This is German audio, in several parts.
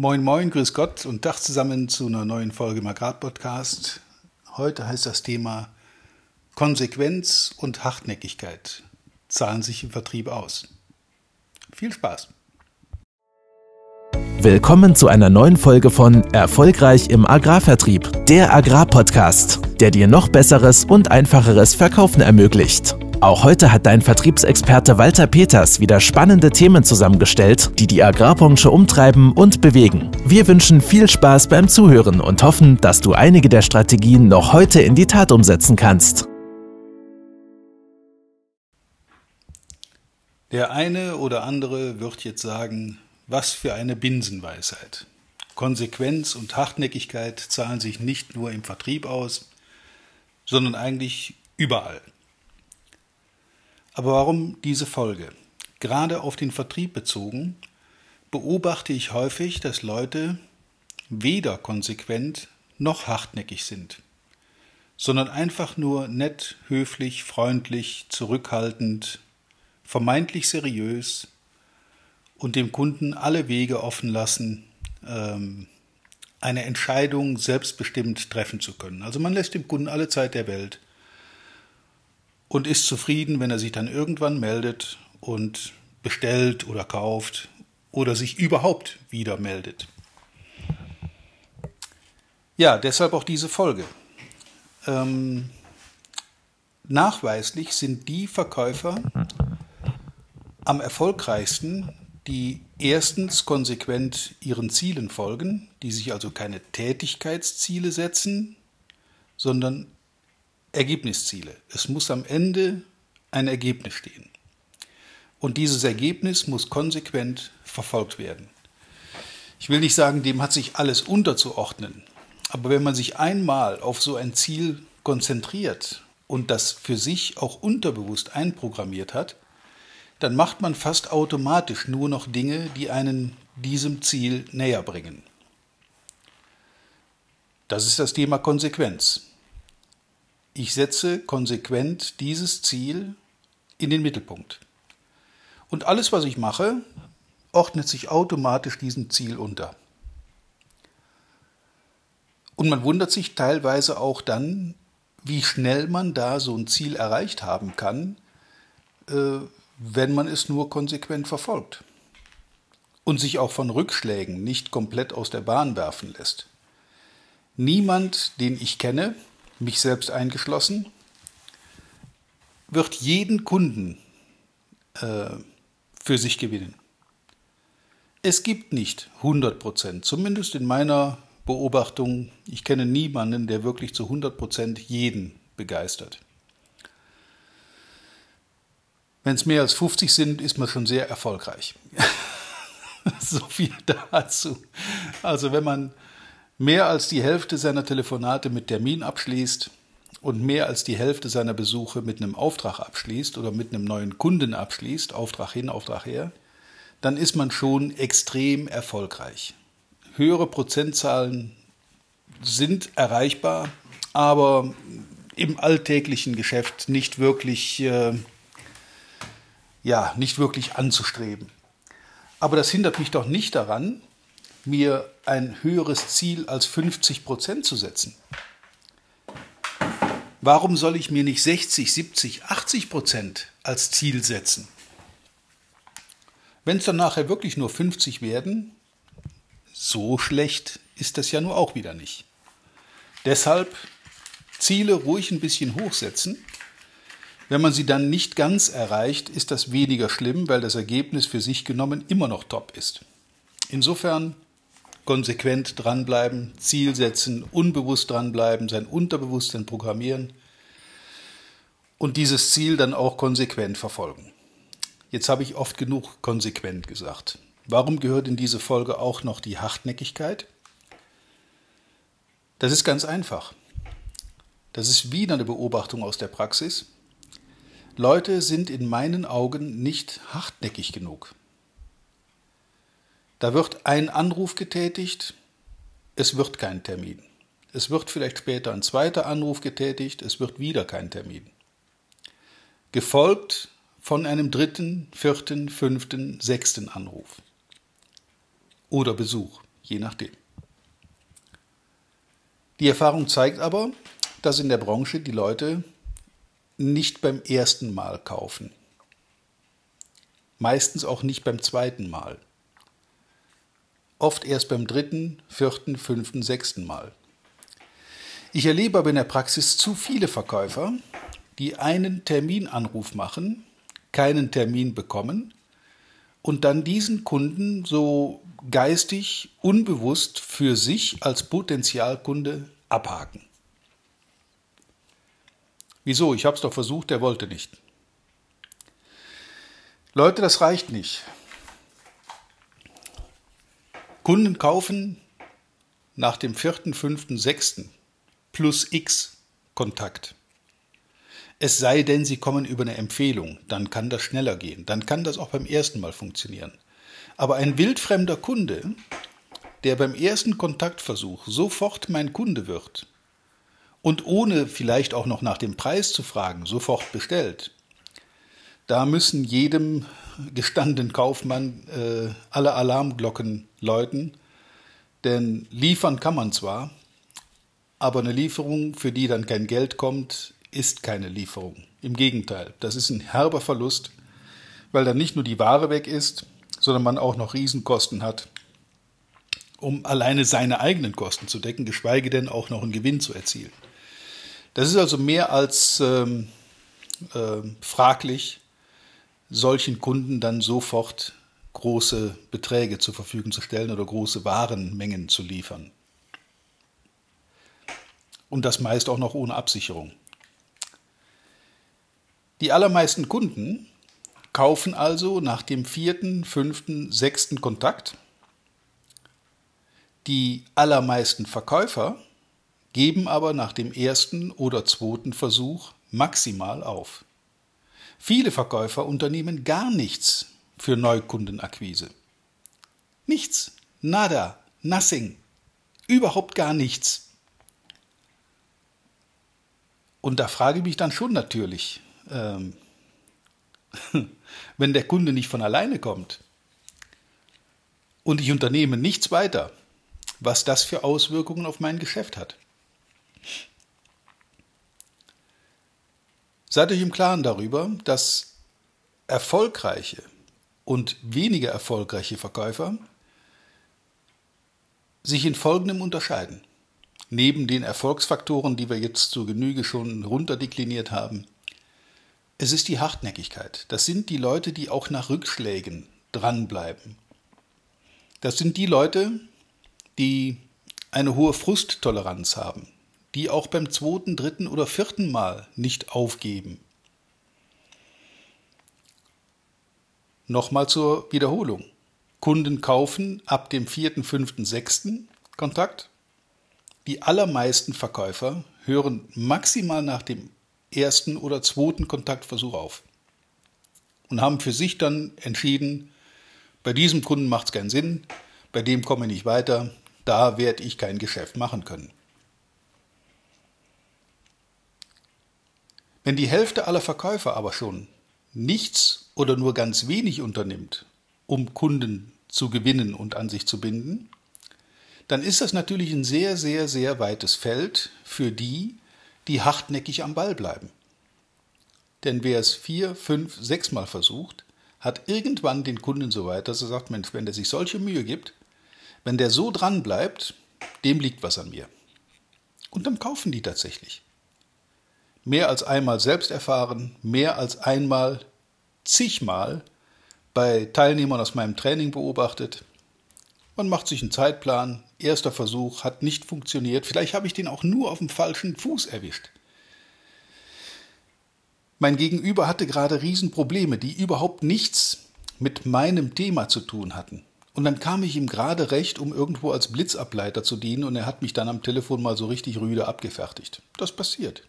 Moin, moin, grüß Gott und Tag zusammen zu einer neuen Folge im Agrarpodcast. Heute heißt das Thema Konsequenz und Hartnäckigkeit zahlen sich im Vertrieb aus. Viel Spaß! Willkommen zu einer neuen Folge von Erfolgreich im Agrarvertrieb, der Agrarpodcast, der dir noch besseres und einfacheres Verkaufen ermöglicht. Auch heute hat dein Vertriebsexperte Walter Peters wieder spannende Themen zusammengestellt, die die Agrarbranche umtreiben und bewegen. Wir wünschen viel Spaß beim Zuhören und hoffen, dass du einige der Strategien noch heute in die Tat umsetzen kannst. Der eine oder andere wird jetzt sagen, was für eine Binsenweisheit. Konsequenz und Hartnäckigkeit zahlen sich nicht nur im Vertrieb aus, sondern eigentlich überall. Aber warum diese Folge? Gerade auf den Vertrieb bezogen beobachte ich häufig, dass Leute weder konsequent noch hartnäckig sind, sondern einfach nur nett, höflich, freundlich, zurückhaltend, vermeintlich seriös und dem Kunden alle Wege offen lassen, ähm, eine Entscheidung selbstbestimmt treffen zu können. Also man lässt dem Kunden alle Zeit der Welt und ist zufrieden, wenn er sich dann irgendwann meldet und bestellt oder kauft oder sich überhaupt wieder meldet. Ja, deshalb auch diese Folge. Ähm, nachweislich sind die Verkäufer am erfolgreichsten, die erstens konsequent ihren Zielen folgen, die sich also keine Tätigkeitsziele setzen, sondern Ergebnisziele. Es muss am Ende ein Ergebnis stehen. Und dieses Ergebnis muss konsequent verfolgt werden. Ich will nicht sagen, dem hat sich alles unterzuordnen, aber wenn man sich einmal auf so ein Ziel konzentriert und das für sich auch unterbewusst einprogrammiert hat, dann macht man fast automatisch nur noch Dinge, die einen diesem Ziel näher bringen. Das ist das Thema Konsequenz. Ich setze konsequent dieses Ziel in den Mittelpunkt. Und alles, was ich mache, ordnet sich automatisch diesem Ziel unter. Und man wundert sich teilweise auch dann, wie schnell man da so ein Ziel erreicht haben kann, äh, wenn man es nur konsequent verfolgt und sich auch von Rückschlägen nicht komplett aus der Bahn werfen lässt. Niemand, den ich kenne, mich selbst eingeschlossen, wird jeden Kunden äh, für sich gewinnen. Es gibt nicht 100 Prozent, zumindest in meiner Beobachtung. Ich kenne niemanden, der wirklich zu 100 Prozent jeden begeistert. Wenn es mehr als 50 sind, ist man schon sehr erfolgreich. so viel dazu. Also wenn man mehr als die Hälfte seiner Telefonate mit Termin abschließt und mehr als die Hälfte seiner Besuche mit einem Auftrag abschließt oder mit einem neuen Kunden abschließt, Auftrag hin, Auftrag her, dann ist man schon extrem erfolgreich. Höhere Prozentzahlen sind erreichbar, aber im alltäglichen Geschäft nicht wirklich, äh, ja, nicht wirklich anzustreben. Aber das hindert mich doch nicht daran, mir ein höheres Ziel als 50 Prozent zu setzen? Warum soll ich mir nicht 60, 70, 80 Prozent als Ziel setzen? Wenn es dann nachher wirklich nur 50 werden, so schlecht ist das ja nur auch wieder nicht. Deshalb Ziele ruhig ein bisschen hochsetzen. Wenn man sie dann nicht ganz erreicht, ist das weniger schlimm, weil das Ergebnis für sich genommen immer noch top ist. Insofern konsequent dranbleiben, Ziel setzen, unbewusst dranbleiben, sein Unterbewusstsein programmieren und dieses Ziel dann auch konsequent verfolgen. Jetzt habe ich oft genug konsequent gesagt. Warum gehört in diese Folge auch noch die Hartnäckigkeit? Das ist ganz einfach. Das ist wieder eine Beobachtung aus der Praxis. Leute sind in meinen Augen nicht hartnäckig genug. Da wird ein Anruf getätigt, es wird kein Termin. Es wird vielleicht später ein zweiter Anruf getätigt, es wird wieder kein Termin. Gefolgt von einem dritten, vierten, fünften, sechsten Anruf. Oder Besuch, je nachdem. Die Erfahrung zeigt aber, dass in der Branche die Leute nicht beim ersten Mal kaufen. Meistens auch nicht beim zweiten Mal. Oft erst beim dritten, vierten, fünften, sechsten Mal. Ich erlebe aber in der Praxis zu viele Verkäufer, die einen Terminanruf machen, keinen Termin bekommen und dann diesen Kunden so geistig unbewusst für sich als Potenzialkunde abhaken. Wieso? Ich habe es doch versucht, der wollte nicht. Leute, das reicht nicht. Kunden kaufen nach dem vierten, fünften, sechsten plus X Kontakt. Es sei denn, Sie kommen über eine Empfehlung, dann kann das schneller gehen, dann kann das auch beim ersten Mal funktionieren. Aber ein wildfremder Kunde, der beim ersten Kontaktversuch sofort mein Kunde wird und ohne vielleicht auch noch nach dem Preis zu fragen, sofort bestellt, da müssen jedem gestandenen Kaufmann äh, alle Alarmglocken läuten, denn liefern kann man zwar, aber eine Lieferung, für die dann kein Geld kommt, ist keine Lieferung. Im Gegenteil, das ist ein herber Verlust, weil dann nicht nur die Ware weg ist, sondern man auch noch Riesenkosten hat, um alleine seine eigenen Kosten zu decken, geschweige denn auch noch einen Gewinn zu erzielen. Das ist also mehr als ähm, äh, fraglich, solchen Kunden dann sofort große Beträge zur Verfügung zu stellen oder große Warenmengen zu liefern. Und das meist auch noch ohne Absicherung. Die allermeisten Kunden kaufen also nach dem vierten, fünften, sechsten Kontakt. Die allermeisten Verkäufer geben aber nach dem ersten oder zweiten Versuch maximal auf. Viele Verkäufer unternehmen gar nichts für Neukundenakquise. Nichts, nada, nothing, überhaupt gar nichts. Und da frage ich mich dann schon natürlich, ähm, wenn der Kunde nicht von alleine kommt und ich unternehme nichts weiter, was das für Auswirkungen auf mein Geschäft hat. Seid euch im Klaren darüber, dass erfolgreiche und weniger erfolgreiche Verkäufer sich in folgendem unterscheiden. Neben den Erfolgsfaktoren, die wir jetzt zur Genüge schon runterdekliniert haben, es ist die Hartnäckigkeit. Das sind die Leute, die auch nach Rückschlägen dranbleiben. Das sind die Leute, die eine hohe Frusttoleranz haben, die auch beim zweiten, dritten oder vierten Mal nicht aufgeben. Nochmal zur Wiederholung. Kunden kaufen ab dem vierten, fünften, sechsten Kontakt. Die allermeisten Verkäufer hören maximal nach dem ersten oder zweiten Kontaktversuch auf und haben für sich dann entschieden, bei diesem Kunden macht es keinen Sinn, bei dem komme ich nicht weiter, da werde ich kein Geschäft machen können. Wenn die Hälfte aller Verkäufer aber schon nichts oder nur ganz wenig unternimmt, um Kunden zu gewinnen und an sich zu binden, dann ist das natürlich ein sehr, sehr, sehr weites Feld für die, die hartnäckig am Ball bleiben. Denn wer es vier, fünf, sechs Mal versucht, hat irgendwann den Kunden so weit, dass er sagt, Mensch, wenn der sich solche Mühe gibt, wenn der so dran bleibt, dem liegt was an mir. Und dann kaufen die tatsächlich mehr als einmal selbst erfahren, mehr als einmal, zigmal bei Teilnehmern aus meinem Training beobachtet. Man macht sich einen Zeitplan, erster Versuch hat nicht funktioniert, vielleicht habe ich den auch nur auf dem falschen Fuß erwischt. Mein Gegenüber hatte gerade Riesenprobleme, die überhaupt nichts mit meinem Thema zu tun hatten. Und dann kam ich ihm gerade recht, um irgendwo als Blitzableiter zu dienen, und er hat mich dann am Telefon mal so richtig rüde abgefertigt. Das passiert.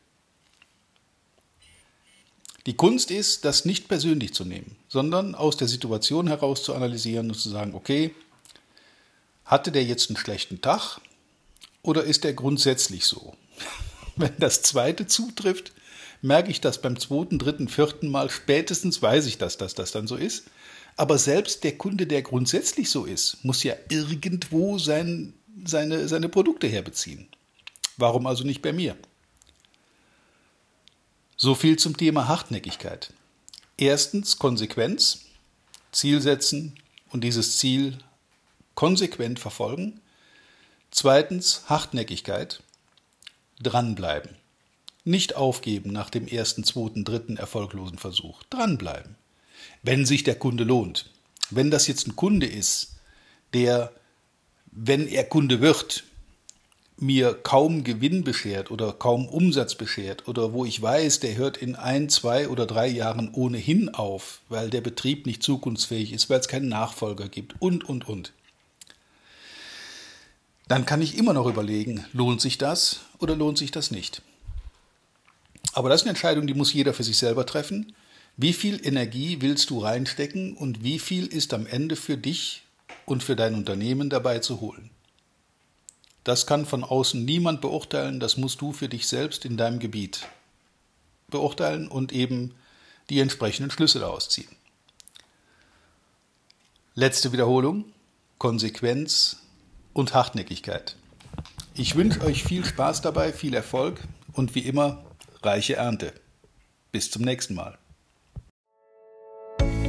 Die Kunst ist, das nicht persönlich zu nehmen, sondern aus der Situation heraus zu analysieren und zu sagen, okay, hatte der jetzt einen schlechten Tag oder ist er grundsätzlich so? Wenn das zweite zutrifft, merke ich das beim zweiten, dritten, vierten Mal, spätestens weiß ich das, dass das dann so ist. Aber selbst der Kunde, der grundsätzlich so ist, muss ja irgendwo sein, seine, seine Produkte herbeziehen. Warum also nicht bei mir? So viel zum Thema Hartnäckigkeit. Erstens Konsequenz, Ziel setzen und dieses Ziel konsequent verfolgen. Zweitens Hartnäckigkeit, dranbleiben. Nicht aufgeben nach dem ersten, zweiten, dritten erfolglosen Versuch. Dranbleiben. Wenn sich der Kunde lohnt. Wenn das jetzt ein Kunde ist, der, wenn er Kunde wird, mir kaum Gewinn beschert oder kaum Umsatz beschert oder wo ich weiß, der hört in ein, zwei oder drei Jahren ohnehin auf, weil der Betrieb nicht zukunftsfähig ist, weil es keinen Nachfolger gibt und, und, und. Dann kann ich immer noch überlegen, lohnt sich das oder lohnt sich das nicht. Aber das ist eine Entscheidung, die muss jeder für sich selber treffen. Wie viel Energie willst du reinstecken und wie viel ist am Ende für dich und für dein Unternehmen dabei zu holen? Das kann von außen niemand beurteilen, das musst du für dich selbst in deinem Gebiet beurteilen und eben die entsprechenden Schlüsse daraus ziehen. Letzte Wiederholung, Konsequenz und Hartnäckigkeit. Ich wünsche euch viel Spaß dabei, viel Erfolg und wie immer reiche Ernte. Bis zum nächsten Mal.